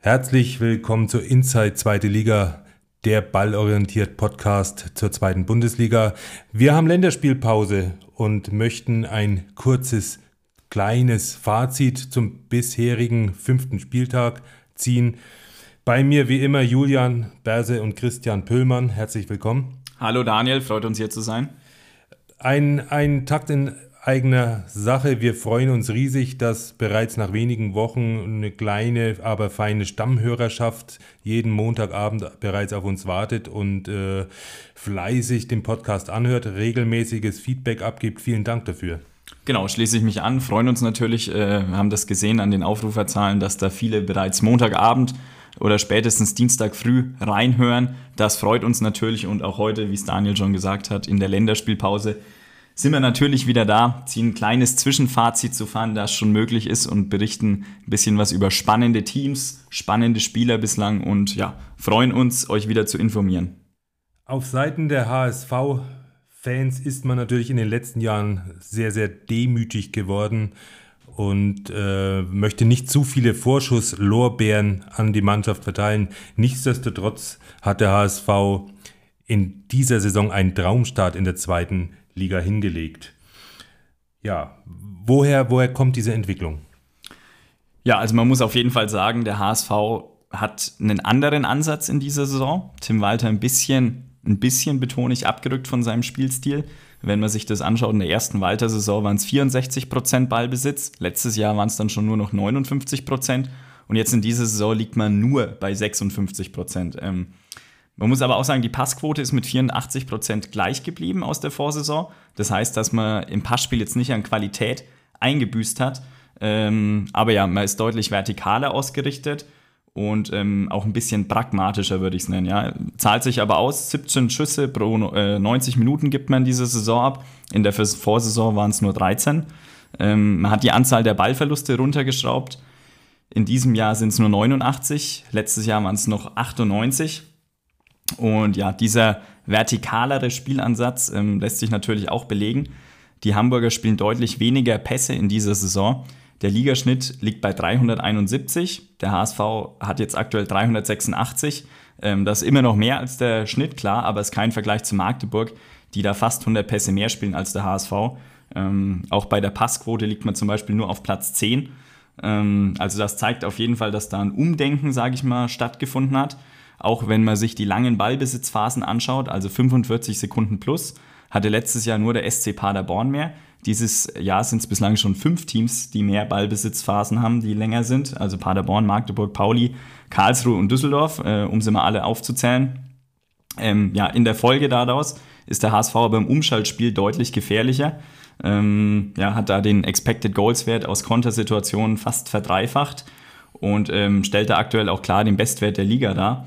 Herzlich willkommen zur Inside Zweite Liga, der ballorientiert Podcast zur zweiten Bundesliga. Wir haben Länderspielpause und möchten ein kurzes, kleines Fazit zum bisherigen fünften Spieltag ziehen. Bei mir wie immer Julian Berse und Christian Pöllmann. Herzlich willkommen. Hallo Daniel, freut uns hier zu sein. Ein, ein Takt in eigener Sache. Wir freuen uns riesig, dass bereits nach wenigen Wochen eine kleine, aber feine Stammhörerschaft jeden Montagabend bereits auf uns wartet und äh, fleißig den Podcast anhört, regelmäßiges Feedback abgibt. Vielen Dank dafür. Genau, schließe ich mich an. Freuen uns natürlich. Äh, wir haben das gesehen an den Aufruferzahlen, dass da viele bereits Montagabend oder spätestens Dienstag früh reinhören. Das freut uns natürlich und auch heute, wie es Daniel schon gesagt hat, in der Länderspielpause sind wir natürlich wieder da, ziehen ein kleines Zwischenfazit zu fahren, das schon möglich ist und berichten ein bisschen was über spannende Teams, spannende Spieler bislang und ja, freuen uns, euch wieder zu informieren. Auf Seiten der HSV-Fans ist man natürlich in den letzten Jahren sehr, sehr demütig geworden und äh, möchte nicht zu viele Vorschusslorbeeren an die Mannschaft verteilen. Nichtsdestotrotz hat der HSV in dieser Saison einen Traumstart in der zweiten Liga hingelegt. Ja, woher, woher kommt diese Entwicklung? Ja, also man muss auf jeden Fall sagen, der HSV hat einen anderen Ansatz in dieser Saison. Tim Walter ein bisschen, ein bisschen betone ich, abgerückt von seinem Spielstil. Wenn man sich das anschaut, in der ersten Walter-Saison waren es 64% Ballbesitz. Letztes Jahr waren es dann schon nur noch 59%. Und jetzt in dieser Saison liegt man nur bei 56%. Ähm, man muss aber auch sagen, die Passquote ist mit 84 Prozent gleich geblieben aus der Vorsaison. Das heißt, dass man im Passspiel jetzt nicht an Qualität eingebüßt hat. Ähm, aber ja, man ist deutlich vertikaler ausgerichtet und ähm, auch ein bisschen pragmatischer, würde ich es nennen. Ja. Zahlt sich aber aus, 17 Schüsse pro äh, 90 Minuten gibt man diese Saison ab. In der Vorsaison waren es nur 13. Ähm, man hat die Anzahl der Ballverluste runtergeschraubt. In diesem Jahr sind es nur 89, letztes Jahr waren es noch 98. Und ja, dieser vertikalere Spielansatz ähm, lässt sich natürlich auch belegen. Die Hamburger spielen deutlich weniger Pässe in dieser Saison. Der Ligaschnitt liegt bei 371. Der HSV hat jetzt aktuell 386. Ähm, das ist immer noch mehr als der Schnitt, klar, aber es ist kein Vergleich zu Magdeburg, die da fast 100 Pässe mehr spielen als der HSV. Ähm, auch bei der Passquote liegt man zum Beispiel nur auf Platz 10. Ähm, also das zeigt auf jeden Fall, dass da ein Umdenken, sage ich mal, stattgefunden hat. Auch wenn man sich die langen Ballbesitzphasen anschaut, also 45 Sekunden plus, hatte letztes Jahr nur der SC Paderborn mehr. Dieses Jahr sind es bislang schon fünf Teams, die mehr Ballbesitzphasen haben, die länger sind. Also Paderborn, Magdeburg, Pauli, Karlsruhe und Düsseldorf, äh, um sie mal alle aufzuzählen. Ähm, ja, in der Folge daraus ist der HSV aber im Umschaltspiel deutlich gefährlicher. Ähm, ja, hat da den Expected Goals Wert aus Kontersituationen fast verdreifacht und ähm, stellt da aktuell auch klar den Bestwert der Liga dar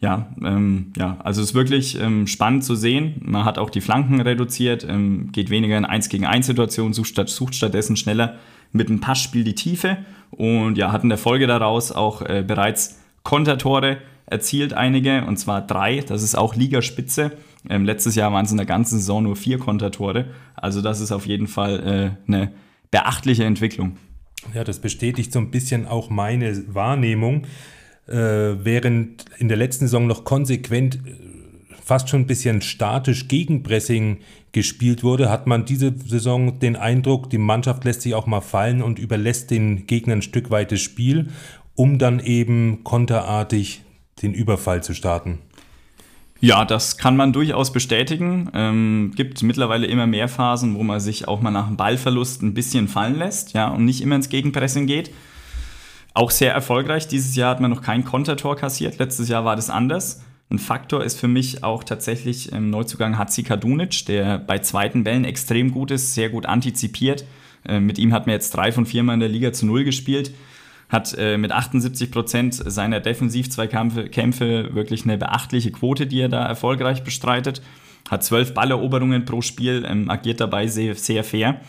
ja, ähm, ja, also es ist wirklich ähm, spannend zu sehen. Man hat auch die Flanken reduziert, ähm, geht weniger in 1 gegen 1 Situationen, sucht, statt, sucht stattdessen schneller mit dem Passspiel die Tiefe und ja, hat in der Folge daraus auch äh, bereits Kontertore erzielt einige und zwar drei, das ist auch Ligaspitze. Ähm, letztes Jahr waren es in der ganzen Saison nur vier Kontertore, also das ist auf jeden Fall äh, eine beachtliche Entwicklung. Ja, das bestätigt so ein bisschen auch meine Wahrnehmung während in der letzten Saison noch konsequent äh, fast schon ein bisschen statisch Gegenpressing gespielt wurde, hat man diese Saison den Eindruck, die Mannschaft lässt sich auch mal fallen und überlässt den Gegnern ein Stück weit das Spiel, um dann eben konterartig den Überfall zu starten. Ja, das kann man durchaus bestätigen. Ähm, gibt mittlerweile immer mehr Phasen, wo man sich auch mal nach einem Ballverlust ein bisschen fallen lässt, ja, und nicht immer ins Gegenpressing geht. Auch sehr erfolgreich. Dieses Jahr hat man noch kein Kontertor kassiert. Letztes Jahr war das anders. Ein Faktor ist für mich auch tatsächlich im Neuzugang Hatzi Kadunic, der bei zweiten Bällen extrem gut ist, sehr gut antizipiert. Äh, mit ihm hat man jetzt drei von vier Mal in der Liga zu Null gespielt. Hat äh, mit 78 Prozent seiner Defensiv-Zweikämpfe wirklich eine beachtliche Quote, die er da erfolgreich bestreitet. Hat zwölf Balleroberungen pro Spiel, ähm, agiert dabei sehr, sehr fair.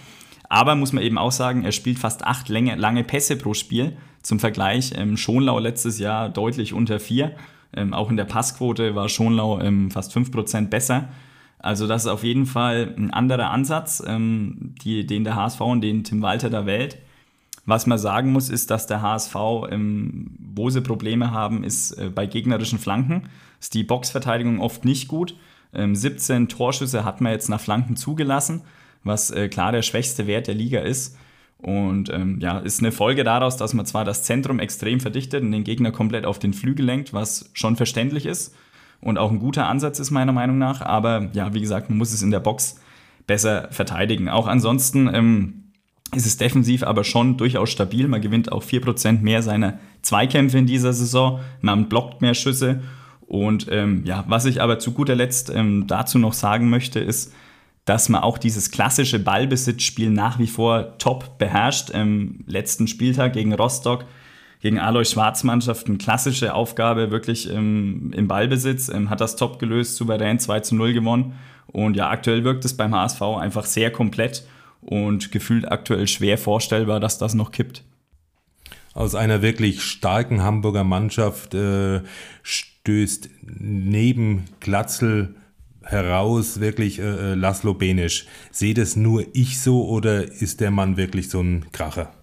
Aber muss man eben auch sagen, er spielt fast acht lange Pässe pro Spiel. Zum Vergleich, ähm, Schonlau letztes Jahr deutlich unter vier. Ähm, auch in der Passquote war Schonlau ähm, fast 5% besser. Also das ist auf jeden Fall ein anderer Ansatz, ähm, die, den der HSV und den Tim Walter da wählt. Was man sagen muss, ist, dass der HSV, ähm, wo sie Probleme haben, ist äh, bei gegnerischen Flanken. Ist die Boxverteidigung oft nicht gut. Ähm, 17 Torschüsse hat man jetzt nach Flanken zugelassen, was äh, klar der schwächste Wert der Liga ist. Und ähm, ja, ist eine Folge daraus, dass man zwar das Zentrum extrem verdichtet und den Gegner komplett auf den Flügel lenkt, was schon verständlich ist und auch ein guter Ansatz ist meiner Meinung nach. Aber ja, wie gesagt, man muss es in der Box besser verteidigen. Auch ansonsten ähm, ist es defensiv aber schon durchaus stabil. Man gewinnt auch 4% mehr seiner Zweikämpfe in dieser Saison. Man blockt mehr Schüsse. Und ähm, ja, was ich aber zu guter Letzt ähm, dazu noch sagen möchte, ist, dass man auch dieses klassische Ballbesitzspiel nach wie vor top beherrscht. Im letzten Spieltag gegen Rostock, gegen Alois Schwarzmannschaft, eine klassische Aufgabe, wirklich ähm, im Ballbesitz, ähm, hat das top gelöst, souverän 2 zu 0 gewonnen. Und ja, aktuell wirkt es beim HSV einfach sehr komplett und gefühlt aktuell schwer vorstellbar, dass das noch kippt. Aus einer wirklich starken Hamburger Mannschaft äh, stößt neben Glatzel heraus wirklich äh, äh, Laszlo Benisch. Sehe das nur ich so oder ist der Mann wirklich so ein Kracher?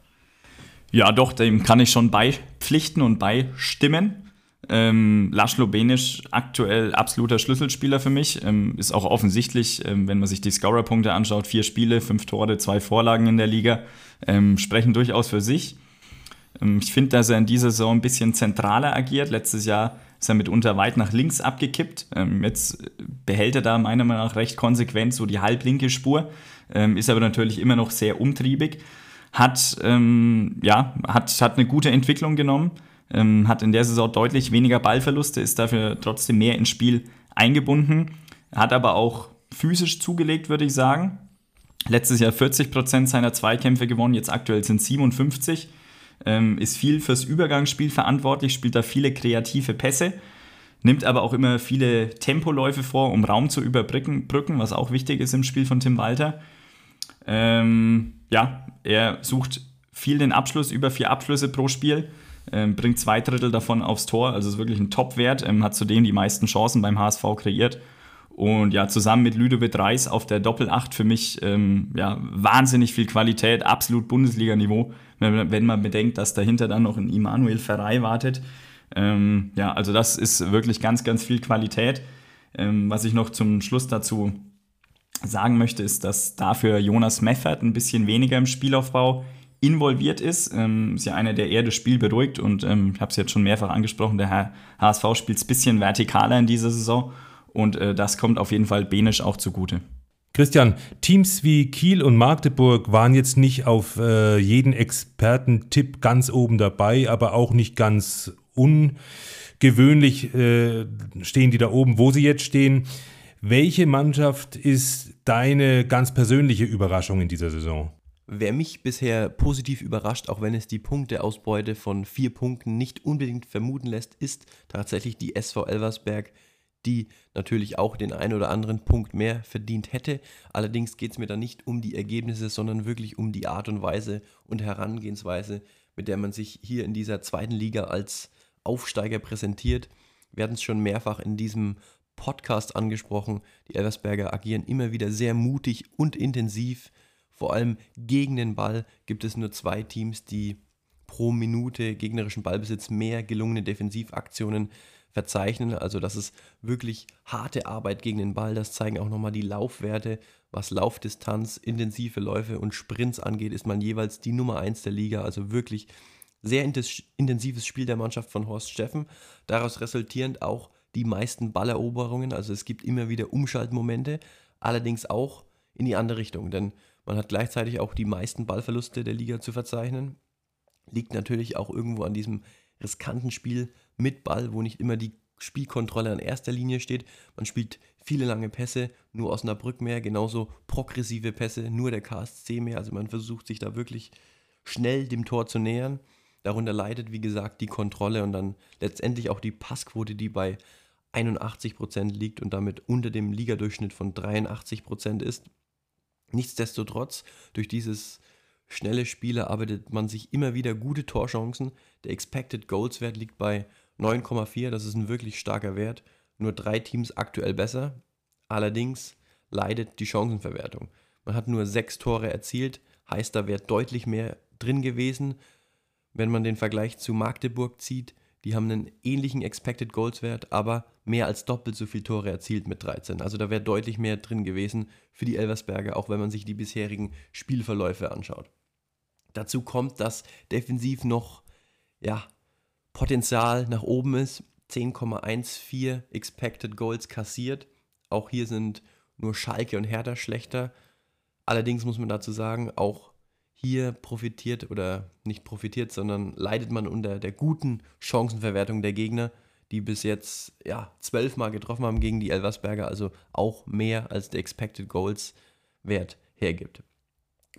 Ja, doch, dem kann ich schon beipflichten und beistimmen. Ähm, Laszlo Benisch aktuell absoluter Schlüsselspieler für mich. Ähm, ist auch offensichtlich, ähm, wenn man sich die Scorer-Punkte anschaut, vier Spiele, fünf Tore, zwei Vorlagen in der Liga, ähm, sprechen durchaus für sich. Ähm, ich finde, dass er in dieser Saison ein bisschen zentraler agiert. Letztes Jahr ist er mitunter weit nach links abgekippt. Ähm, jetzt behält er da meiner Meinung nach recht konsequent so die halblinke Spur, ist aber natürlich immer noch sehr umtriebig. Hat, ja, hat, hat eine gute Entwicklung genommen ähm, hat in der Saison deutlich weniger Ballverluste, ist dafür trotzdem mehr ins Spiel eingebunden, hat aber auch physisch zugelegt, würde ich sagen. Letztes Jahr 40 Prozent seiner Zweikämpfe gewonnen, jetzt aktuell sind 57. Ähm, ist viel fürs Übergangsspiel verantwortlich, spielt da viele kreative Pässe, nimmt aber auch immer viele Tempoläufe vor, um Raum zu überbrücken, was auch wichtig ist im Spiel von Tim Walter. Ähm, ja, er sucht viel den Abschluss, über vier Abschlüsse pro Spiel ähm, bringt zwei Drittel davon aufs Tor, also ist wirklich ein Top-Wert, ähm, hat zudem die meisten Chancen beim HSV kreiert. Und ja, zusammen mit Ludovic Reis auf der Doppel-8 für mich ähm, ja, wahnsinnig viel Qualität, absolut Bundesliga-Niveau, wenn, man bedenkt, dass dahinter dann noch ein Immanuel Ferrei wartet. Ähm, ja, also das ist wirklich ganz, ganz viel Qualität. Ähm, was ich noch zum Schluss dazu sagen möchte, ist, dass dafür Jonas Meffert ein bisschen weniger im Spielaufbau involviert ist. Ähm, ist ja einer, der eher das Spiel beruhigt und ähm, ich habe es jetzt schon mehrfach angesprochen, der HSV spielt ein bisschen vertikaler in dieser Saison und äh, das kommt auf jeden Fall Benisch auch zugute. Christian, Teams wie Kiel und Magdeburg waren jetzt nicht auf äh, jeden Expertentipp ganz oben dabei, aber auch nicht ganz ungewöhnlich äh, stehen die da oben, wo sie jetzt stehen. Welche Mannschaft ist deine ganz persönliche Überraschung in dieser Saison? Wer mich bisher positiv überrascht, auch wenn es die Punkteausbeute von vier Punkten nicht unbedingt vermuten lässt, ist tatsächlich die SV Elversberg, die natürlich auch den einen oder anderen Punkt mehr verdient hätte. Allerdings geht es mir da nicht um die Ergebnisse, sondern wirklich um die Art und Weise und Herangehensweise, mit der man sich hier in dieser zweiten Liga als Aufsteiger präsentiert. Wir hatten es schon mehrfach in diesem Podcast angesprochen. Die Elversberger agieren immer wieder sehr mutig und intensiv vor allem gegen den Ball gibt es nur zwei Teams, die pro Minute gegnerischen Ballbesitz mehr gelungene Defensivaktionen verzeichnen. Also das ist wirklich harte Arbeit gegen den Ball. Das zeigen auch nochmal die Laufwerte. Was Laufdistanz, intensive Läufe und Sprints angeht, ist man jeweils die Nummer 1 der Liga. Also wirklich sehr intensives Spiel der Mannschaft von Horst Steffen. Daraus resultierend auch die meisten Balleroberungen. Also es gibt immer wieder Umschaltmomente, allerdings auch in die andere Richtung. Denn man hat gleichzeitig auch die meisten Ballverluste der Liga zu verzeichnen. Liegt natürlich auch irgendwo an diesem riskanten Spiel mit Ball, wo nicht immer die Spielkontrolle an erster Linie steht. Man spielt viele lange Pässe, nur Osnabrück mehr, genauso progressive Pässe, nur der KSC mehr. Also man versucht sich da wirklich schnell dem Tor zu nähern. Darunter leidet, wie gesagt, die Kontrolle und dann letztendlich auch die Passquote, die bei 81% liegt und damit unter dem Ligadurchschnitt von 83% ist. Nichtsdestotrotz, durch dieses schnelle Spiel erarbeitet man sich immer wieder gute Torchancen. Der Expected Goals Wert liegt bei 9,4, das ist ein wirklich starker Wert. Nur drei Teams aktuell besser. Allerdings leidet die Chancenverwertung. Man hat nur sechs Tore erzielt, heißt da wäre deutlich mehr drin gewesen. Wenn man den Vergleich zu Magdeburg zieht, die haben einen ähnlichen Expected Goals Wert, aber mehr als doppelt so viele Tore erzielt mit 13. Also da wäre deutlich mehr drin gewesen für die Elversberger, auch wenn man sich die bisherigen Spielverläufe anschaut. Dazu kommt, dass defensiv noch ja, Potenzial nach oben ist. 10,14 Expected Goals kassiert. Auch hier sind nur Schalke und Hertha schlechter. Allerdings muss man dazu sagen, auch hier profitiert oder nicht profitiert, sondern leidet man unter der guten Chancenverwertung der Gegner, die bis jetzt ja zwölfmal getroffen haben gegen die Elversberger, also auch mehr als der Expected Goals Wert hergibt.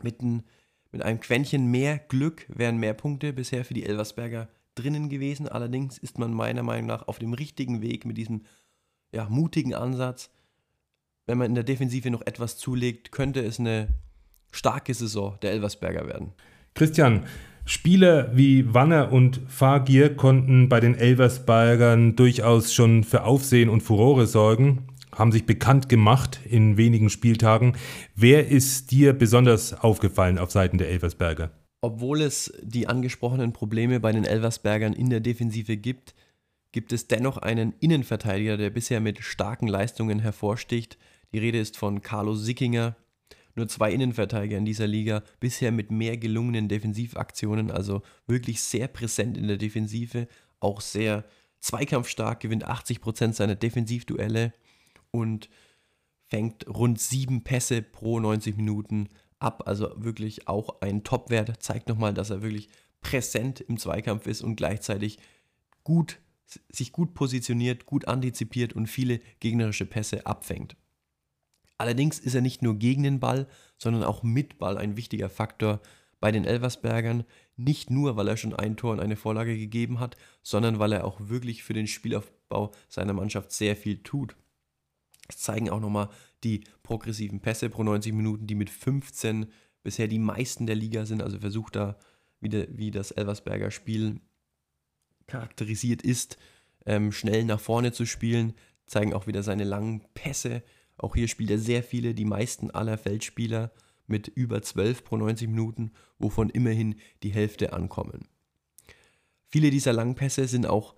Mit, ein, mit einem Quäntchen mehr Glück wären mehr Punkte bisher für die Elversberger drinnen gewesen. Allerdings ist man meiner Meinung nach auf dem richtigen Weg mit diesem ja, mutigen Ansatz. Wenn man in der Defensive noch etwas zulegt, könnte es eine starke Saison der Elversberger werden. Christian, Spieler wie Wanner und Fagir konnten bei den Elversbergern durchaus schon für Aufsehen und Furore sorgen, haben sich bekannt gemacht in wenigen Spieltagen. Wer ist dir besonders aufgefallen auf Seiten der Elversberger? Obwohl es die angesprochenen Probleme bei den Elversbergern in der Defensive gibt, gibt es dennoch einen Innenverteidiger, der bisher mit starken Leistungen hervorsticht. Die Rede ist von Carlo Sickinger, nur zwei Innenverteidiger in dieser Liga, bisher mit mehr gelungenen Defensivaktionen, also wirklich sehr präsent in der Defensive, auch sehr zweikampfstark, gewinnt 80% seiner Defensivduelle und fängt rund sieben Pässe pro 90 Minuten ab. Also wirklich auch ein Topwert, zeigt nochmal, dass er wirklich präsent im Zweikampf ist und gleichzeitig gut, sich gut positioniert, gut antizipiert und viele gegnerische Pässe abfängt. Allerdings ist er nicht nur gegen den Ball, sondern auch mit Ball ein wichtiger Faktor bei den Elversbergern. Nicht nur, weil er schon ein Tor und eine Vorlage gegeben hat, sondern weil er auch wirklich für den Spielaufbau seiner Mannschaft sehr viel tut. Das zeigen auch nochmal die progressiven Pässe pro 90 Minuten, die mit 15 bisher die meisten der Liga sind. Also versucht da, wieder, wie das Elversberger Spiel charakterisiert ist, ähm, schnell nach vorne zu spielen. Zeigen auch wieder seine langen Pässe, auch hier spielt er sehr viele, die meisten aller Feldspieler mit über 12 pro 90 Minuten, wovon immerhin die Hälfte ankommen. Viele dieser Langpässe sind auch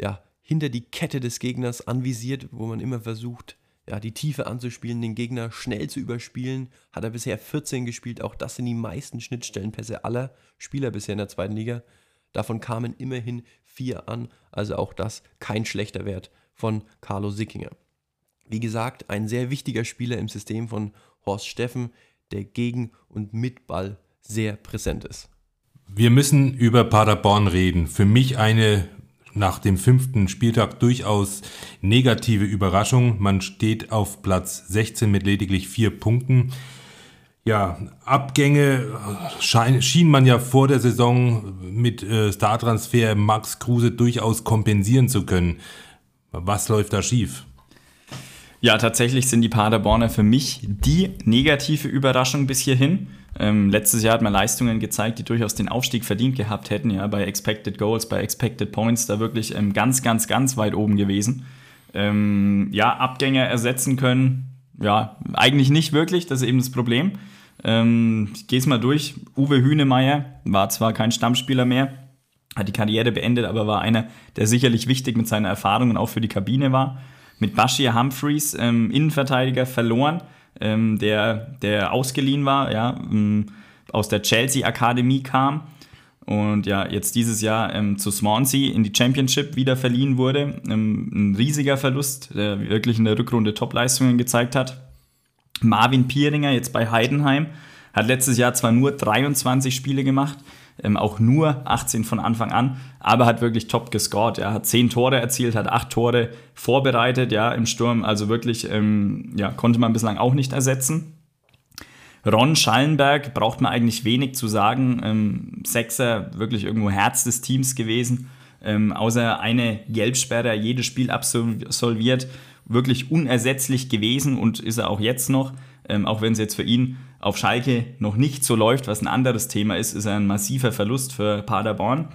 ja, hinter die Kette des Gegners anvisiert, wo man immer versucht, ja, die Tiefe anzuspielen, den Gegner schnell zu überspielen. Hat er bisher 14 gespielt, auch das sind die meisten Schnittstellenpässe aller Spieler bisher in der zweiten Liga. Davon kamen immerhin vier an, also auch das kein schlechter Wert von Carlo Sickinger. Wie gesagt, ein sehr wichtiger Spieler im System von Horst Steffen, der gegen und mit Ball sehr präsent ist. Wir müssen über Paderborn reden. Für mich eine nach dem fünften Spieltag durchaus negative Überraschung. Man steht auf Platz 16 mit lediglich vier Punkten. Ja, Abgänge schein, schien man ja vor der Saison mit äh, Startransfer Max Kruse durchaus kompensieren zu können. Was läuft da schief? Ja, tatsächlich sind die Paderborner für mich die negative Überraschung bis hierhin. Ähm, letztes Jahr hat man Leistungen gezeigt, die durchaus den Aufstieg verdient gehabt hätten, ja, bei Expected Goals, bei Expected Points, da wirklich ähm, ganz, ganz, ganz weit oben gewesen. Ähm, ja, Abgänger ersetzen können, ja, eigentlich nicht wirklich, das ist eben das Problem. Ähm, ich gehe es mal durch. Uwe Hünemeyer war zwar kein Stammspieler mehr, hat die Karriere beendet, aber war einer, der sicherlich wichtig mit seiner Erfahrung und auch für die Kabine war mit Bashir Humphreys, ähm, Innenverteidiger, verloren, ähm, der, der ausgeliehen war, ja, ähm, aus der Chelsea-Akademie kam und ja, jetzt dieses Jahr ähm, zu Swansea in die Championship wieder verliehen wurde. Ähm, ein riesiger Verlust, der wirklich in der Rückrunde Topleistungen gezeigt hat. Marvin Pieringer jetzt bei Heidenheim hat letztes Jahr zwar nur 23 Spiele gemacht, ähm, auch nur 18 von Anfang an, aber hat wirklich top gescored. Er hat 10 Tore erzielt, hat 8 Tore vorbereitet, ja, im Sturm, also wirklich, ähm, ja, konnte man bislang auch nicht ersetzen. Ron Schallenberg braucht man eigentlich wenig zu sagen. Ähm, Sechser, wirklich irgendwo Herz des Teams gewesen. Ähm, außer eine Gelbsperre, jedes Spiel absolviert. Wirklich unersetzlich gewesen und ist er auch jetzt noch. Ähm, auch wenn es jetzt für ihn auf Schalke noch nicht so läuft, was ein anderes Thema ist, ist ein massiver Verlust für Paderborn.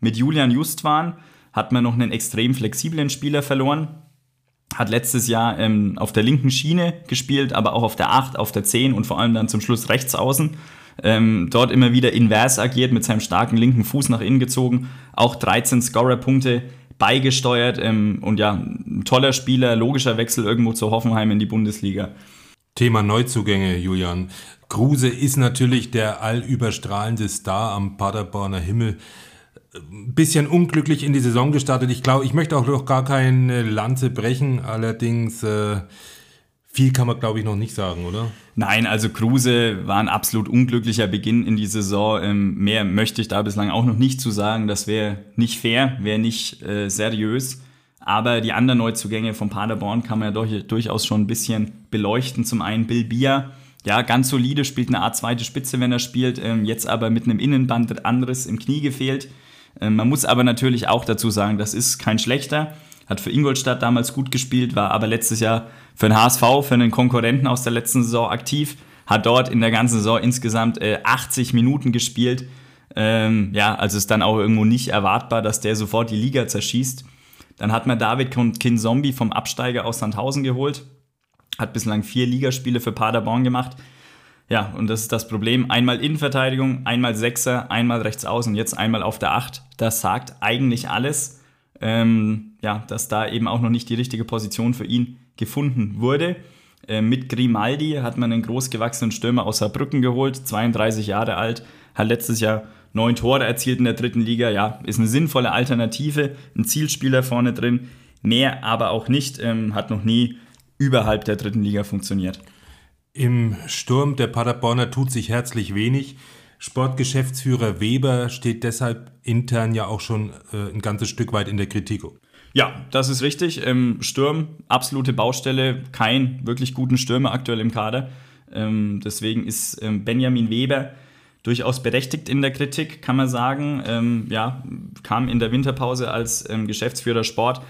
Mit Julian Justwan hat man noch einen extrem flexiblen Spieler verloren. Hat letztes Jahr ähm, auf der linken Schiene gespielt, aber auch auf der 8, auf der 10 und vor allem dann zum Schluss rechts außen. ähm, dort immer wieder invers agiert, mit seinem starken linken Fuß nach innen gezogen, auch 13 Scorer-Punkte beigesteuert ähm, und ja, ein toller Spieler, logischer Wechsel irgendwo zu Hoffenheim in die Bundesliga. Thema Neuzugänge, Julian. Kruse ist natürlich der allüberstrahlende Star am Paderborner Himmel. Ein bisschen unglücklich in die Saison gestartet. Ich glaube, ich möchte auch noch gar keine Lanze brechen. Allerdings äh, viel kann man, glaube ich, noch nicht sagen, oder? Nein, also Kruse war ein absolut unglücklicher Beginn in die Saison. Ähm, mehr möchte ich da bislang auch noch nicht zu sagen. Das wäre nicht fair, wäre nicht äh, seriös. Aber die anderen Neuzugänge von Paderborn kann man ja doch, durchaus schon ein bisschen beleuchten. Zum einen Bill Bier, ja, ganz solide, spielt eine Art zweite Spitze, wenn er spielt. Ähm, jetzt aber mit einem Innenband anderes im Knie gefehlt. Ähm, man muss aber natürlich auch dazu sagen, das ist kein schlechter. Hat für Ingolstadt damals gut gespielt, war aber letztes Jahr für den HSV, für einen Konkurrenten aus der letzten Saison aktiv, hat dort in der ganzen Saison insgesamt äh, 80 Minuten gespielt. Ähm, ja, also ist dann auch irgendwo nicht erwartbar, dass der sofort die Liga zerschießt. Dann hat man David Kinzombie vom Absteiger aus Sandhausen geholt, hat bislang vier Ligaspiele für Paderborn gemacht. Ja, und das ist das Problem. Einmal Innenverteidigung, einmal Sechser, einmal rechts außen, jetzt einmal auf der Acht. Das sagt eigentlich alles. Ähm, ja, dass da eben auch noch nicht die richtige Position für ihn gefunden wurde. Äh, mit Grimaldi hat man einen großgewachsenen Stürmer aus Saarbrücken geholt, 32 Jahre alt, hat letztes Jahr neun Tore erzielt in der dritten Liga. Ja, ist eine sinnvolle Alternative, ein Zielspieler vorne drin, mehr aber auch nicht, ähm, hat noch nie überhalb der dritten Liga funktioniert. Im Sturm der Paderborner tut sich herzlich wenig. Sportgeschäftsführer Weber steht deshalb intern ja auch schon äh, ein ganzes Stück weit in der Kritik. Ja, das ist richtig. Ähm, Sturm, absolute Baustelle, kein wirklich guten Stürmer aktuell im Kader. Ähm, deswegen ist ähm, Benjamin Weber durchaus berechtigt in der Kritik, kann man sagen. Ähm, ja, kam in der Winterpause als ähm, Geschäftsführer Sport.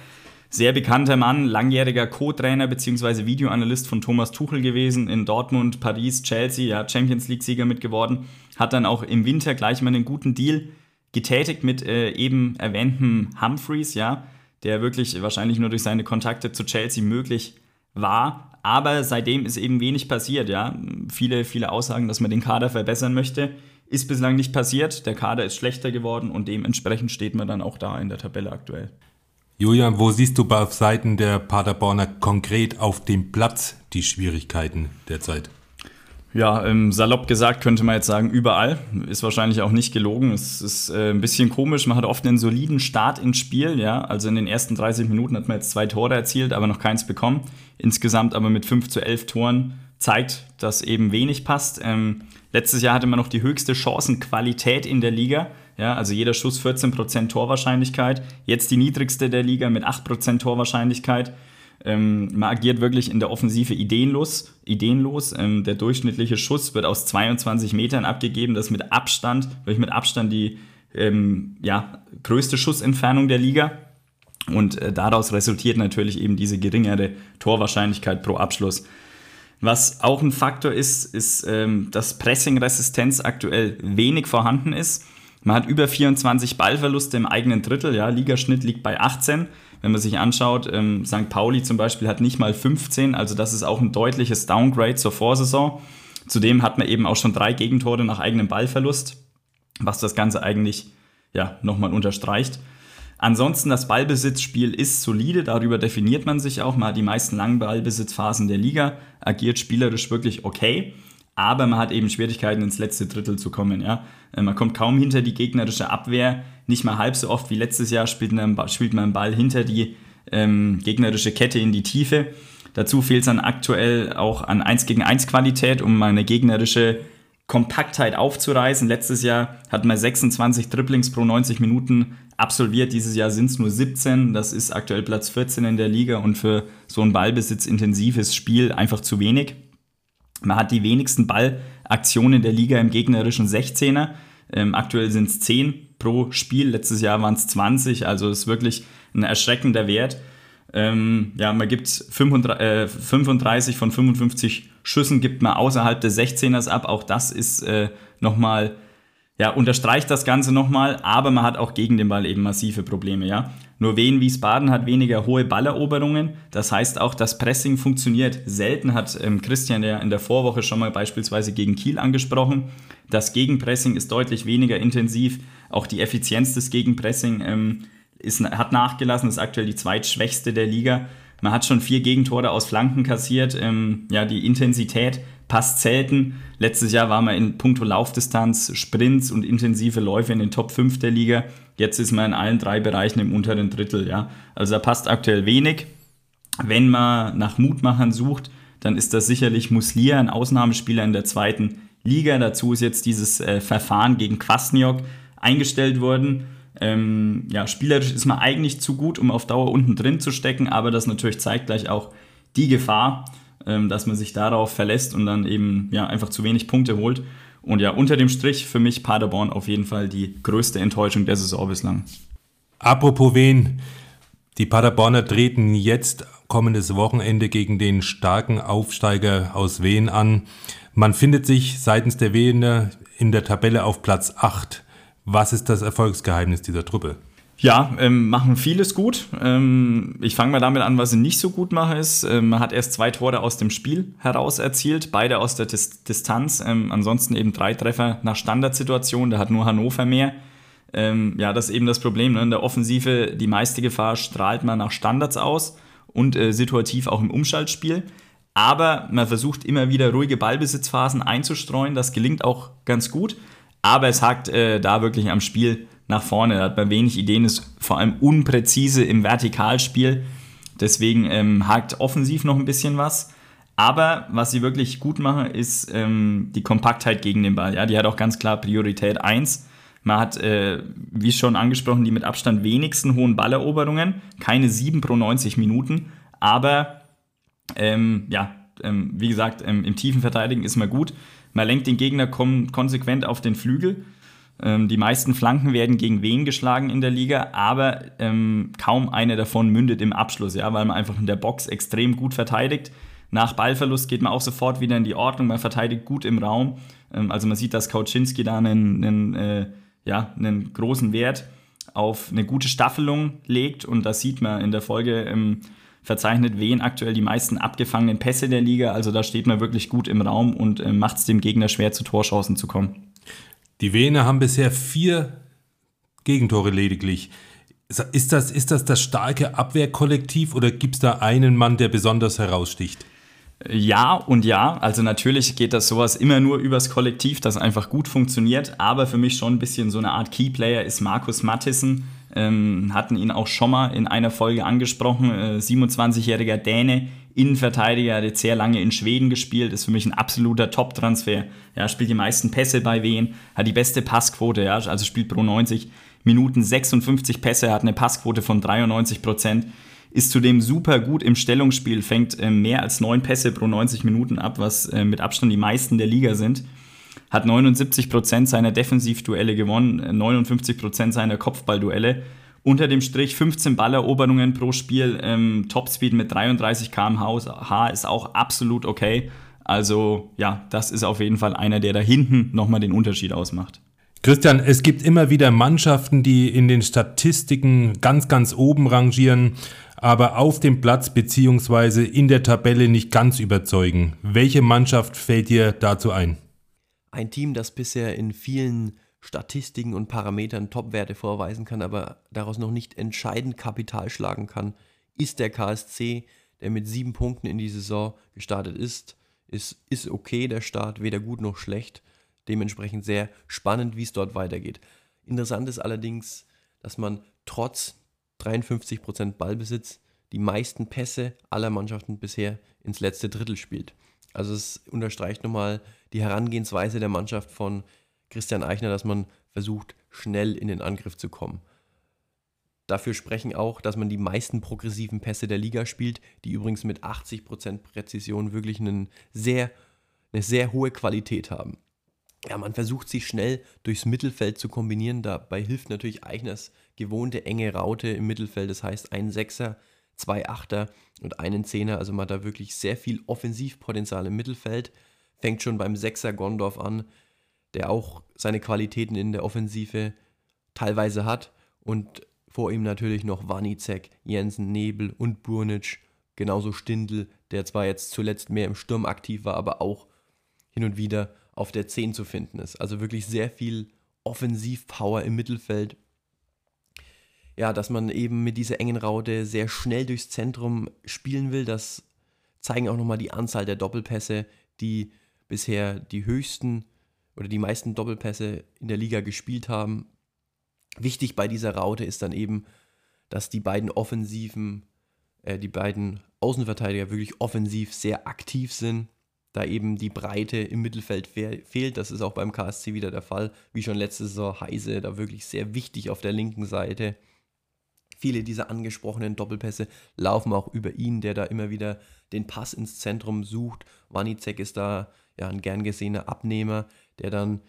Sehr bekannter Mann, langjähriger Co-Trainer bzw. Videoanalyst von Thomas Tuchel gewesen in Dortmund, Paris, Chelsea, ja, Champions League-Sieger mitgeworden. Hat dann auch im Winter gleich mal einen guten Deal getätigt mit äh, eben erwähntem Humphreys, ja der wirklich wahrscheinlich nur durch seine Kontakte zu Chelsea möglich war. Aber seitdem ist eben wenig passiert, ja. Viele, viele Aussagen, dass man den Kader verbessern möchte, ist bislang nicht passiert. Der Kader ist schlechter geworden und dementsprechend steht man dann auch da in der Tabelle aktuell. Julian, wo siehst du auf Seiten der Paderborner konkret auf dem Platz die Schwierigkeiten derzeit? Ja, ähm, salopp gesagt könnte man jetzt sagen, überall. Ist wahrscheinlich auch nicht gelogen. Es ist äh, ein bisschen komisch. Man hat oft einen soliden Start ins Spiel. Ja, also in den ersten 30 Minuten hat man jetzt zwei Tore erzielt, aber noch keins bekommen. Insgesamt aber mit 5 zu 11 Toren zeigt, dass eben wenig passt. Ähm, letztes Jahr hatte man noch die höchste Chancenqualität in der Liga. Ja, also jeder Schuss 14% Torwahrscheinlichkeit. Jetzt die niedrigste der Liga mit 8% Torwahrscheinlichkeit. Ähm, man agiert wirklich in der Offensive ideenlos. ideenlos. Ähm, der durchschnittliche Schuss wird aus 22 Metern abgegeben. Das ist mit Abstand, wirklich mit Abstand die ähm, ja, größte Schussentfernung der Liga. Und äh, daraus resultiert natürlich eben diese geringere Torwahrscheinlichkeit pro Abschluss. Was auch ein Faktor ist, ist, ähm, dass Pressing-Resistenz aktuell wenig vorhanden ist. Man hat über 24 Ballverluste im eigenen Drittel, ja, Ligaschnitt liegt bei 18. Wenn man sich anschaut, ähm, St. Pauli zum Beispiel hat nicht mal 15, also das ist auch ein deutliches Downgrade zur Vorsaison. Zudem hat man eben auch schon drei Gegentore nach eigenem Ballverlust, was das Ganze eigentlich ja, nochmal unterstreicht. Ansonsten das Ballbesitzspiel ist solide, darüber definiert man sich auch. Man hat die meisten langen Ballbesitzphasen der Liga, agiert spielerisch wirklich okay aber man hat eben Schwierigkeiten ins letzte Drittel zu kommen. Ja? Äh, man kommt kaum hinter die gegnerische Abwehr, nicht mal halb so oft wie letztes Jahr spielt man, spielt man Ball hinter die ähm, gegnerische Kette in die Tiefe. Dazu fehlt es dann aktuell auch an 1 gegen 1 Qualität, um eine gegnerische Kompaktheit aufzureißen. Letztes Jahr hat man 26 Dribblings pro 90 Minuten absolviert. Dieses Jahr sind es nur 17. Das ist aktuell Platz 14 in der Liga und für so ein ballbesitzintensives Spiel einfach zu wenig. Man hat die wenigsten Ballaktionen der Liga im gegnerischen 16er. Ähm, aktuell sind es 10 pro Spiel. Letztes Jahr waren es 20. Also ist wirklich ein erschreckender Wert. Ähm, ja, man gibt 35, äh, 35 von 55 Schüssen gibt man außerhalb des 16ers ab. Auch das ist äh, nochmal ja, unterstreicht das Ganze nochmal, aber man hat auch gegen den Ball eben massive Probleme, ja. Nur Wien Wiesbaden hat weniger hohe Balleroberungen. Das heißt auch, das Pressing funktioniert. Selten hat ähm, Christian ja in der Vorwoche schon mal beispielsweise gegen Kiel angesprochen. Das Gegenpressing ist deutlich weniger intensiv. Auch die Effizienz des Gegenpressing ähm, ist, hat nachgelassen, ist aktuell die zweitschwächste der Liga. Man hat schon vier Gegentore aus Flanken kassiert. Ähm, ja, die Intensität passt selten. Letztes Jahr war man in puncto Laufdistanz, Sprints und intensive Läufe in den Top 5 der Liga. Jetzt ist man in allen drei Bereichen im unteren Drittel. Ja? Also da passt aktuell wenig. Wenn man nach Mutmachern sucht, dann ist das sicherlich Muslia, ein Ausnahmespieler in der zweiten Liga. Dazu ist jetzt dieses äh, Verfahren gegen Kwasniok eingestellt worden. Ähm, ja, spielerisch ist man eigentlich zu gut, um auf Dauer unten drin zu stecken, aber das natürlich zeigt gleich auch die Gefahr, ähm, dass man sich darauf verlässt und dann eben ja, einfach zu wenig Punkte holt. Und ja, unter dem Strich für mich Paderborn auf jeden Fall die größte Enttäuschung der Saison bislang. Apropos wen, die Paderborner treten jetzt kommendes Wochenende gegen den starken Aufsteiger aus Wien an. Man findet sich seitens der Wiener in der Tabelle auf Platz 8. Was ist das Erfolgsgeheimnis dieser Truppe? Ja, ähm, machen vieles gut. Ähm, ich fange mal damit an, was sie nicht so gut machen ist. Ähm, man hat erst zwei Tore aus dem Spiel heraus erzielt, beide aus der Dis Distanz. Ähm, ansonsten eben drei Treffer nach Standardsituation, da hat nur Hannover mehr. Ähm, ja, das ist eben das Problem. Ne? In der Offensive, die meiste Gefahr strahlt man nach Standards aus und äh, situativ auch im Umschaltspiel. Aber man versucht immer wieder ruhige Ballbesitzphasen einzustreuen. Das gelingt auch ganz gut. Aber es hakt äh, da wirklich am Spiel nach vorne. Da hat man wenig Ideen, ist vor allem unpräzise im Vertikalspiel. Deswegen ähm, hakt offensiv noch ein bisschen was. Aber was sie wirklich gut machen, ist ähm, die Kompaktheit gegen den Ball. Ja, die hat auch ganz klar Priorität 1. Man hat, äh, wie schon angesprochen, die mit Abstand wenigsten hohen Balleroberungen. Keine 7 pro 90 Minuten. Aber ähm, ja, ähm, wie gesagt, ähm, im tiefen Verteidigen ist man gut. Man lenkt den Gegner konsequent auf den Flügel ähm, die meisten Flanken werden gegen Wen geschlagen in der Liga, aber ähm, kaum eine davon mündet im Abschluss, ja, weil man einfach in der Box extrem gut verteidigt. Nach Ballverlust geht man auch sofort wieder in die Ordnung, man verteidigt gut im Raum. Ähm, also man sieht, dass Kauczynski da einen, einen, äh, ja, einen großen Wert auf eine gute Staffelung legt und das sieht man in der Folge. Verzeichnet Wen aktuell die meisten abgefangenen Pässe der Liga. Also da steht man wirklich gut im Raum und äh, macht es dem Gegner schwer, zu Torchancen zu kommen. Die Wiener haben bisher vier Gegentore lediglich. Ist das, ist das das starke Abwehrkollektiv oder gibt es da einen Mann, der besonders heraussticht? Ja und ja. Also natürlich geht das sowas immer nur übers Kollektiv, das einfach gut funktioniert. Aber für mich schon ein bisschen so eine Art Keyplayer ist Markus Mattissen. Ähm, hatten ihn auch schon mal in einer Folge angesprochen. Äh, 27-jähriger Däne, Innenverteidiger, hat jetzt sehr lange in Schweden gespielt, ist für mich ein absoluter Top-Transfer. Ja, spielt die meisten Pässe bei Wien, hat die beste Passquote, ja, also spielt pro 90 Minuten 56 Pässe, hat eine Passquote von 93 Prozent, ist zudem super gut im Stellungsspiel, fängt äh, mehr als neun Pässe pro 90 Minuten ab, was äh, mit Abstand die meisten der Liga sind. Hat 79 Prozent seiner Defensivduelle gewonnen, 59 Prozent seiner Kopfballduelle unter dem Strich 15 Balleroberungen pro Spiel, ähm, Topspeed mit 33 km/h ist auch absolut okay. Also ja, das ist auf jeden Fall einer, der da hinten nochmal den Unterschied ausmacht. Christian, es gibt immer wieder Mannschaften, die in den Statistiken ganz, ganz oben rangieren, aber auf dem Platz bzw. in der Tabelle nicht ganz überzeugen. Welche Mannschaft fällt dir dazu ein? Ein Team, das bisher in vielen Statistiken und Parametern Topwerte vorweisen kann, aber daraus noch nicht entscheidend Kapital schlagen kann, ist der KSC, der mit sieben Punkten in die Saison gestartet ist. Ist, ist okay, der Start, weder gut noch schlecht. Dementsprechend sehr spannend, wie es dort weitergeht. Interessant ist allerdings, dass man trotz 53% Ballbesitz die meisten Pässe aller Mannschaften bisher ins letzte Drittel spielt. Also es unterstreicht nochmal die Herangehensweise der Mannschaft von Christian Eichner, dass man versucht, schnell in den Angriff zu kommen. Dafür sprechen auch, dass man die meisten progressiven Pässe der Liga spielt, die übrigens mit 80% Präzision wirklich einen sehr, eine sehr hohe Qualität haben. Ja, man versucht sich schnell durchs Mittelfeld zu kombinieren. Dabei hilft natürlich Eichners gewohnte enge Raute im Mittelfeld. Das heißt, ein Sechser, zwei Achter und einen Zehner. Also man hat da wirklich sehr viel Offensivpotenzial im Mittelfeld. Fängt schon beim Sechser Gondorf an, der auch seine Qualitäten in der Offensive teilweise hat. Und vor ihm natürlich noch Wanicek, Jensen, Nebel und Burnic, genauso Stindl, der zwar jetzt zuletzt mehr im Sturm aktiv war, aber auch hin und wieder auf der 10 zu finden ist. Also wirklich sehr viel Offensivpower im Mittelfeld. Ja, dass man eben mit dieser engen Raute sehr schnell durchs Zentrum spielen will, das zeigen auch nochmal die Anzahl der Doppelpässe, die bisher die höchsten oder die meisten Doppelpässe in der Liga gespielt haben. Wichtig bei dieser Raute ist dann eben, dass die beiden Offensiven, äh, die beiden Außenverteidiger wirklich offensiv sehr aktiv sind, da eben die Breite im Mittelfeld fe fehlt. Das ist auch beim KSC wieder der Fall, wie schon letzte Saison Heise, da wirklich sehr wichtig auf der linken Seite. Viele dieser angesprochenen Doppelpässe laufen auch über ihn, der da immer wieder den Pass ins Zentrum sucht. Wanicek ist da ja ein gern gesehener Abnehmer, der dann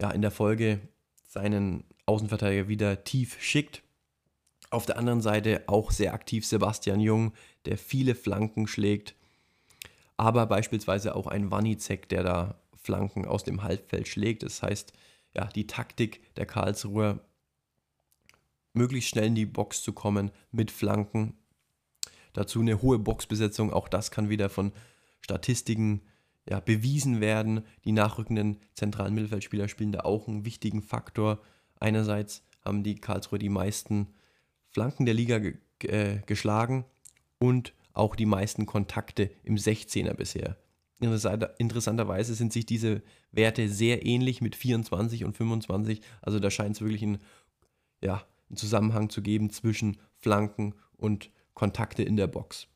ja in der Folge seinen Außenverteidiger wieder tief schickt. Auf der anderen Seite auch sehr aktiv Sebastian Jung, der viele Flanken schlägt, aber beispielsweise auch ein Wanicek, der da Flanken aus dem Halbfeld schlägt. Das heißt, ja, die Taktik der Karlsruher, möglichst schnell in die Box zu kommen mit Flanken. Dazu eine hohe Boxbesetzung, auch das kann wieder von Statistiken ja, bewiesen werden. Die nachrückenden zentralen Mittelfeldspieler spielen da auch einen wichtigen Faktor. Einerseits haben die Karlsruhe die meisten Flanken der Liga ge äh, geschlagen und auch die meisten Kontakte im 16er bisher. Interessanterweise sind sich diese Werte sehr ähnlich mit 24 und 25. Also da scheint es wirklich einen, ja, einen Zusammenhang zu geben zwischen Flanken und Kontakte in der Box.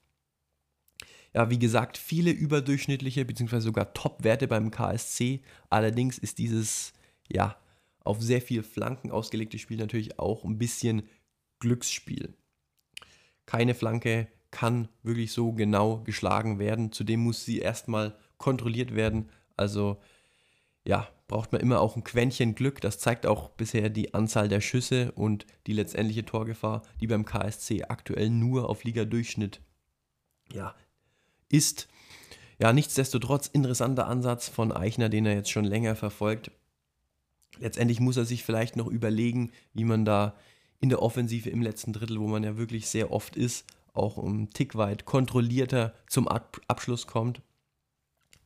Ja, wie gesagt, viele überdurchschnittliche bzw. sogar Top-Werte beim KSC. Allerdings ist dieses ja auf sehr viel Flanken ausgelegte Spiel natürlich auch ein bisschen Glücksspiel. Keine Flanke kann wirklich so genau geschlagen werden. Zudem muss sie erstmal kontrolliert werden. Also ja, braucht man immer auch ein Quäntchen Glück. Das zeigt auch bisher die Anzahl der Schüsse und die letztendliche Torgefahr, die beim KSC aktuell nur auf Liga-Durchschnitt ja, ist. Ja, nichtsdestotrotz interessanter Ansatz von Eichner, den er jetzt schon länger verfolgt. Letztendlich muss er sich vielleicht noch überlegen, wie man da in der Offensive im letzten Drittel, wo man ja wirklich sehr oft ist, auch um Tick weit kontrollierter zum Ab Abschluss kommt.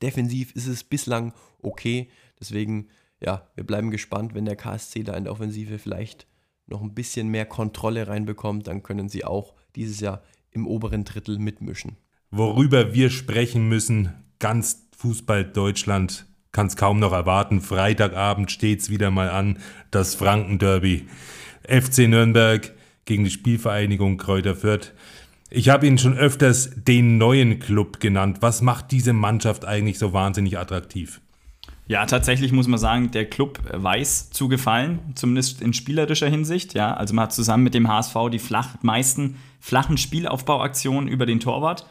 Defensiv ist es bislang okay, deswegen ja, wir bleiben gespannt, wenn der KSC da in der Offensive vielleicht noch ein bisschen mehr Kontrolle reinbekommt, dann können sie auch dieses Jahr im oberen Drittel mitmischen. Worüber wir sprechen müssen, ganz Fußball Deutschland kann es kaum noch erwarten. Freitagabend steht es wieder mal an, das Franken-Derby. FC Nürnberg gegen die Spielvereinigung Kräuter Fürth. Ich habe ihn schon öfters den neuen Club genannt. Was macht diese Mannschaft eigentlich so wahnsinnig attraktiv? Ja, tatsächlich muss man sagen, der Club weiß zu gefallen, zumindest in spielerischer Hinsicht. Ja, also man hat zusammen mit dem HSV die flach, meisten flachen Spielaufbauaktionen über den Torwart.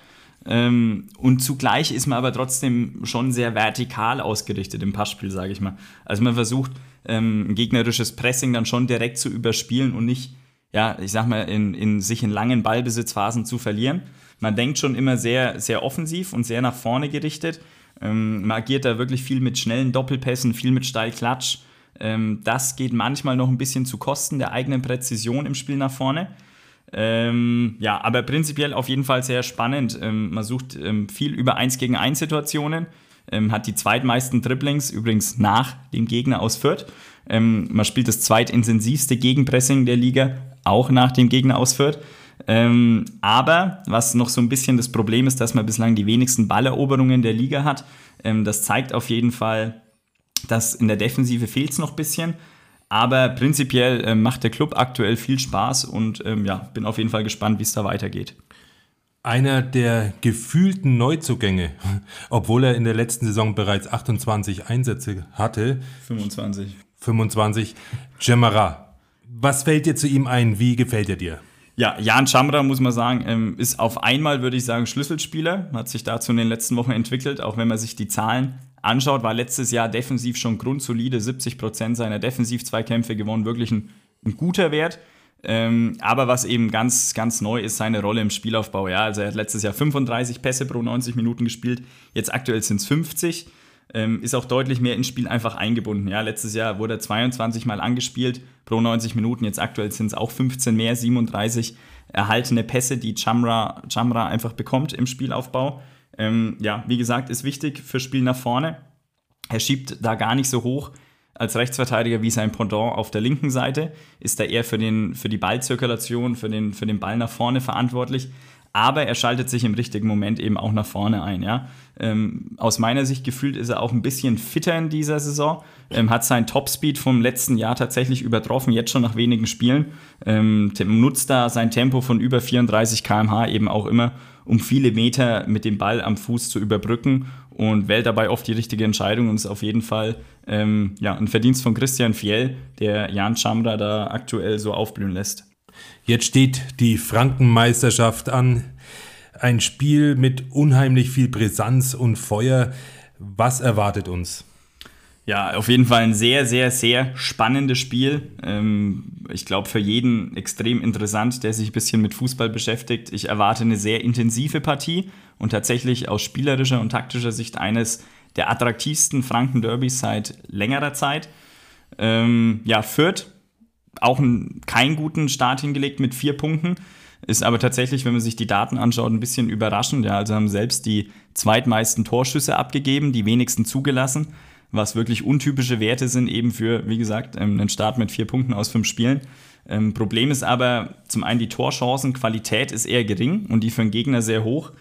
Ähm, und zugleich ist man aber trotzdem schon sehr vertikal ausgerichtet im Passspiel, sage ich mal. Also man versucht, ähm, gegnerisches Pressing dann schon direkt zu überspielen und nicht ja, ich sag mal, in, in sich in langen Ballbesitzphasen zu verlieren. Man denkt schon immer sehr, sehr offensiv und sehr nach vorne gerichtet. Ähm, man agiert da wirklich viel mit schnellen Doppelpässen, viel mit Steilklatsch. Ähm, das geht manchmal noch ein bisschen zu Kosten der eigenen Präzision im Spiel nach vorne. Ähm, ja, aber prinzipiell auf jeden Fall sehr spannend. Ähm, man sucht ähm, viel über 1 gegen 1 Situationen, ähm, hat die zweitmeisten Dribblings, übrigens nach dem Gegner aus Fürth. man spielt das zweitintensivste Gegenpressing der Liga, auch nach dem Gegner ausführt. Ähm, aber was noch so ein bisschen das Problem ist, dass man bislang die wenigsten Balleroberungen der Liga hat. Ähm, das zeigt auf jeden Fall, dass in der Defensive fehlt es noch ein bisschen. Aber prinzipiell äh, macht der Club aktuell viel Spaß und ähm, ja, bin auf jeden Fall gespannt, wie es da weitergeht. Einer der gefühlten Neuzugänge, obwohl er in der letzten Saison bereits 28 Einsätze hatte. 25. 25. Gemara was fällt dir zu ihm ein? Wie gefällt er dir? Ja, Jan Chamra, muss man sagen, ähm, ist auf einmal, würde ich sagen, Schlüsselspieler. Hat sich dazu in den letzten Wochen entwickelt, auch wenn man sich die Zahlen anschaut, war letztes Jahr defensiv schon grundsolide, 70 Prozent seiner Defensiv-Zweikämpfe gewonnen, wirklich ein, ein guter Wert. Ähm, aber was eben ganz, ganz neu ist, seine Rolle im Spielaufbau. Ja, also er hat letztes Jahr 35 Pässe pro 90 Minuten gespielt, jetzt aktuell sind es 50. ähm, ist auch deutlich mehr ins Spiel einfach eingebunden. Ja, letztes Jahr wurde er 22 Mal angespielt pro 90 Minuten, jetzt aktuell sind es auch 15 mehr, 37 erhaltene Pässe, die Chamra, Chamra einfach bekommt im Spielaufbau. Ähm, ja, wie gesagt, ist wichtig für Spiel nach vorne. Er schiebt da gar nicht so hoch als Rechtsverteidiger wie sein Pendant auf der linken Seite, ist er eher für, den, für die Ballzirkulation, für den, für den Ball nach vorne verantwortlich aber er schaltet sich im richtigen Moment eben auch nach vorne ein. Ja? Ähm, aus meiner Sicht gefühlt ist er auch ein bisschen fitter in dieser Saison, ähm, hat seinen Topspeed vom letzten Jahr tatsächlich übertroffen, jetzt schon nach wenigen Spielen, ähm, nutzt da sein Tempo von über 34 km/h eben auch immer, um viele Meter mit dem Ball am Fuß zu überbrücken und wählt dabei oft die richtige Entscheidung und ist auf jeden Fall ähm, ja, ein Verdienst von Christian Fiel, der Jan Chamra da aktuell so aufblühen lässt. Jetzt steht die Frankenmeisterschaft an. Ein Spiel mit unheimlich viel Brisanz und Feuer. Was erwartet uns? Ja, auf jeden Fall ein sehr, sehr, sehr spannendes Spiel. Ähm, ich glaube, für jeden extrem interessant, der sich ein bisschen mit Fußball beschäftigt. Ich erwarte eine sehr intensive Partie und tatsächlich aus spielerischer und taktischer Sicht eines der attraktivsten Franken-Derbys seit längerer Zeit. Ähm, ja, Fürth auch einen, keinen guten Start hingelegt mit vier Punkten. Ist aber tatsächlich, wenn man sich die Daten anschaut, ein bisschen überraschend. Ja, also haben selbst die zweitmeisten Torschüsse abgegeben, die wenigsten zugelassen, was wirklich untypische Werte sind, eben für, wie gesagt, ähm, einen Start mit vier Punkten aus fünf Spielen. Ähm, Problem ist aber zum einen die Torchancenqualität ist eher gering und die für den Gegner sehr hoch.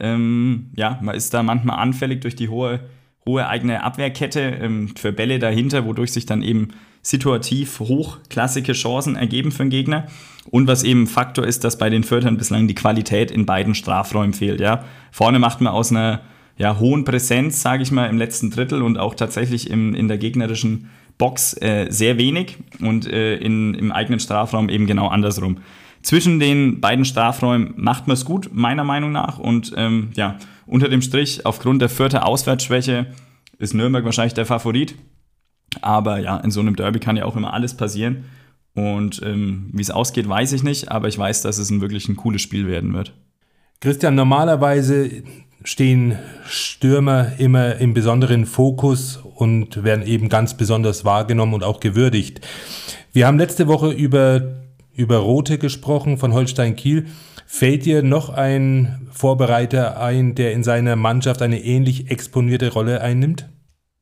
Ähm, ja, man ist da manchmal anfällig durch die hohe, hohe eigene Abwehrkette ähm, für Bälle dahinter, wodurch sich dann eben situativ hochklassige Chancen ergeben für den Gegner. Und was eben Faktor ist, dass bei den Viertern bislang die Qualität in beiden Strafräumen fehlt. Ja. Vorne macht man aus einer ja, hohen Präsenz, sage ich mal, im letzten Drittel und auch tatsächlich im, in der gegnerischen Box äh, sehr wenig und äh, in, im eigenen Strafraum eben genau andersrum. Zwischen den beiden Strafräumen macht man es gut, meiner Meinung nach. Und ähm, ja, unter dem Strich, aufgrund der vierter Auswärtsschwäche, ist Nürnberg wahrscheinlich der Favorit. Aber ja, in so einem Derby kann ja auch immer alles passieren. Und ähm, wie es ausgeht, weiß ich nicht, aber ich weiß, dass es ein wirklich ein cooles Spiel werden wird. Christian, normalerweise stehen Stürmer immer im besonderen Fokus und werden eben ganz besonders wahrgenommen und auch gewürdigt. Wir haben letzte Woche über, über Rote gesprochen von Holstein Kiel. Fällt dir noch ein Vorbereiter ein, der in seiner Mannschaft eine ähnlich exponierte Rolle einnimmt?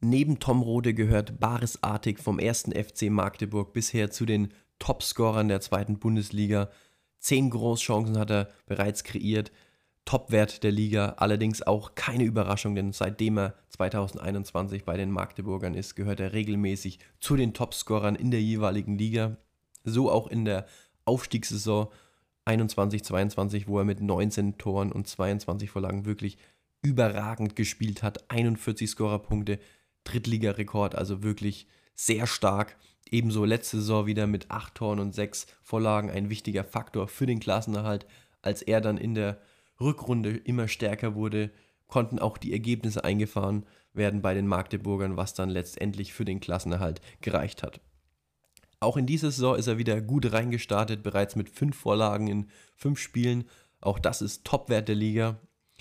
Neben Tom Rode gehört Baris Artig vom 1. FC Magdeburg bisher zu den Topscorern der zweiten Bundesliga. Zehn Großchancen hat er bereits kreiert. Topwert der Liga, allerdings auch keine Überraschung, denn seitdem er 2021 bei den Magdeburgern ist, gehört er regelmäßig zu den Topscorern in der jeweiligen Liga. So auch in der Aufstiegssaison 21-22, wo er mit 19 Toren und 22 Vorlagen wirklich überragend gespielt hat. 41 Scorerpunkte, Drittligarekord, also wirklich sehr stark. Ebenso letzte Saison wieder mit 8 Toren und 6 Vorlagen ein wichtiger Faktor für den Klassenerhalt. Als er dann in der Rückrunde immer stärker wurde, konnten auch die Ergebnisse eingefahren werden bei den Magdeburgern, was dann letztendlich für den Klassenerhalt gereicht hat. Auch in dieser Saison ist er wieder gut reingestartet, bereits mit 5 Vorlagen in 5 Spielen. Auch das ist Topwert der Liga.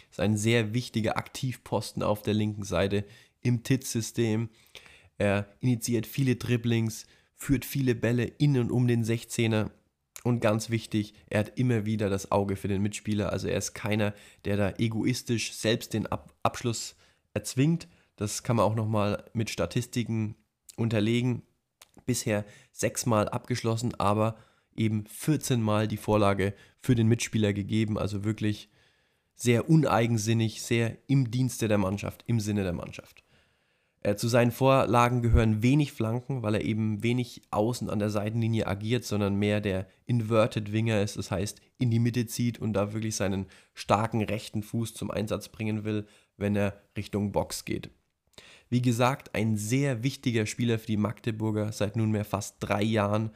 Ist ein sehr wichtiger Aktivposten auf der linken Seite im TIT-System. Er initiiert viele Dribblings, führt viele Bälle in und um den 16er. Und ganz wichtig, er hat immer wieder das Auge für den Mitspieler. Also er ist keiner, der da egoistisch selbst den Ab Abschluss erzwingt. Das kann man auch nochmal mit Statistiken unterlegen. Bisher sechsmal abgeschlossen, aber eben 14 Mal die Vorlage für den Mitspieler gegeben. Also wirklich sehr uneigensinnig, sehr im Dienste der Mannschaft, im Sinne der Mannschaft. Äh, zu seinen Vorlagen gehören wenig Flanken, weil er eben wenig außen an der Seitenlinie agiert, sondern mehr der Inverted Winger ist, das heißt in die Mitte zieht und da wirklich seinen starken rechten Fuß zum Einsatz bringen will, wenn er Richtung Box geht. Wie gesagt, ein sehr wichtiger Spieler für die Magdeburger seit nunmehr fast drei Jahren.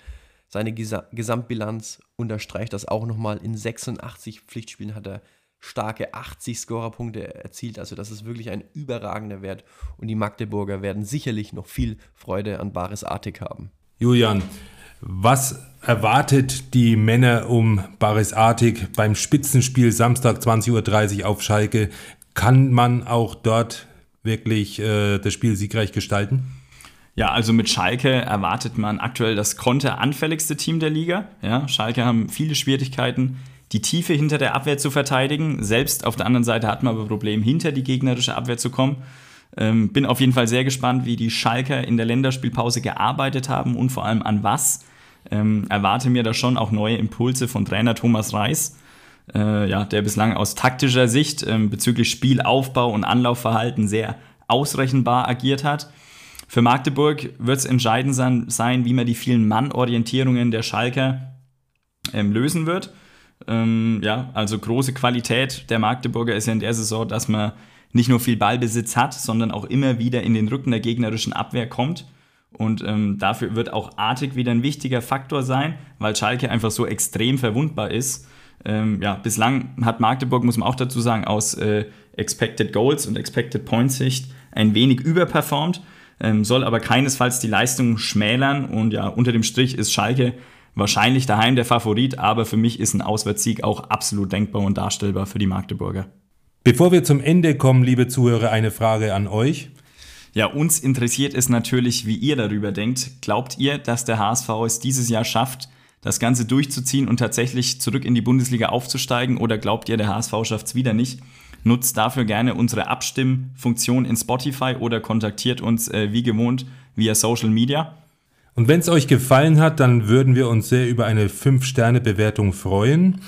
Seine Gesamtbilanz unterstreicht das auch nochmal. In 86 Pflichtspielen hat er starke 80 Scorerpunkte erzielt. Also das ist wirklich ein überragender Wert und die Magdeburger werden sicherlich noch viel Freude an Baris Artig haben. Julian, was erwartet die Männer um Baris Artig beim Spitzenspiel Samstag 20.30 Uhr auf Schalke? Kann man auch dort wirklich äh, das Spiel siegreich gestalten? Ja, also mit Schalke erwartet man aktuell das konteranfälligste Team der Liga. Ja, Schalke haben viele Schwierigkeiten, die Tiefe hinter der Abwehr zu verteidigen. Selbst auf der anderen Seite hat man aber Probleme, hinter die gegnerische Abwehr zu kommen. Ähm, bin auf jeden Fall sehr gespannt, wie die Schalker in der Länderspielpause gearbeitet haben und vor allem an was. Ähm, erwarte mir da schon auch neue Impulse von Trainer Thomas Reis, äh, ja, der bislang aus taktischer Sicht ähm, bezüglich Spielaufbau und Anlaufverhalten sehr ausrechenbar agiert hat. Für Magdeburg wird es entscheidend sein, wie man die vielen Mannorientierungen der Schalker ähm, lösen wird. Ähm, ja, also große Qualität der Magdeburger ist ja in der Saison, dass man nicht nur viel Ballbesitz hat, sondern auch immer wieder in den Rücken der gegnerischen Abwehr kommt. Und ähm, dafür wird auch Artig wieder ein wichtiger Faktor sein, weil Schalke einfach so extrem verwundbar ist. Ähm, ja, bislang hat Magdeburg, muss man auch dazu sagen, aus äh, Expected Goals und Expected Points Sicht ein wenig überperformt, ähm, soll aber keinesfalls die Leistung schmälern. Und ja, unter dem Strich ist Schalke wahrscheinlich daheim der Favorit, aber für mich ist ein Auswärtssieg auch absolut denkbar und darstellbar für die Magdeburger. Bevor wir zum Ende kommen, liebe Zuhörer, eine Frage an euch. Ja, uns interessiert es natürlich, wie ihr darüber denkt. Glaubt ihr, dass der HSV es dieses Jahr schafft, das Ganze durchzuziehen und tatsächlich zurück in die Bundesliga aufzusteigen? Oder glaubt ihr, der HSV schafft es wieder nicht? Nutzt dafür gerne unsere Abstimmfunktion in Spotify oder kontaktiert uns äh, wie gewohnt via Social Media. Und wenn es euch gefallen hat, dann würden wir uns sehr über eine 5-Sterne-Bewertung freuen.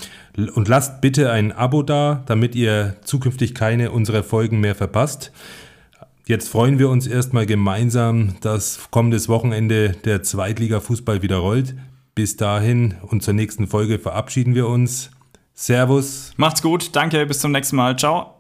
Und lasst bitte ein Abo da, damit ihr zukünftig keine unserer Folgen mehr verpasst. Jetzt freuen wir uns erstmal gemeinsam, dass kommendes Wochenende der Zweitliga-Fußball wieder rollt. Bis dahin und zur nächsten Folge verabschieden wir uns. Servus. Macht's gut. Danke. Bis zum nächsten Mal. Ciao.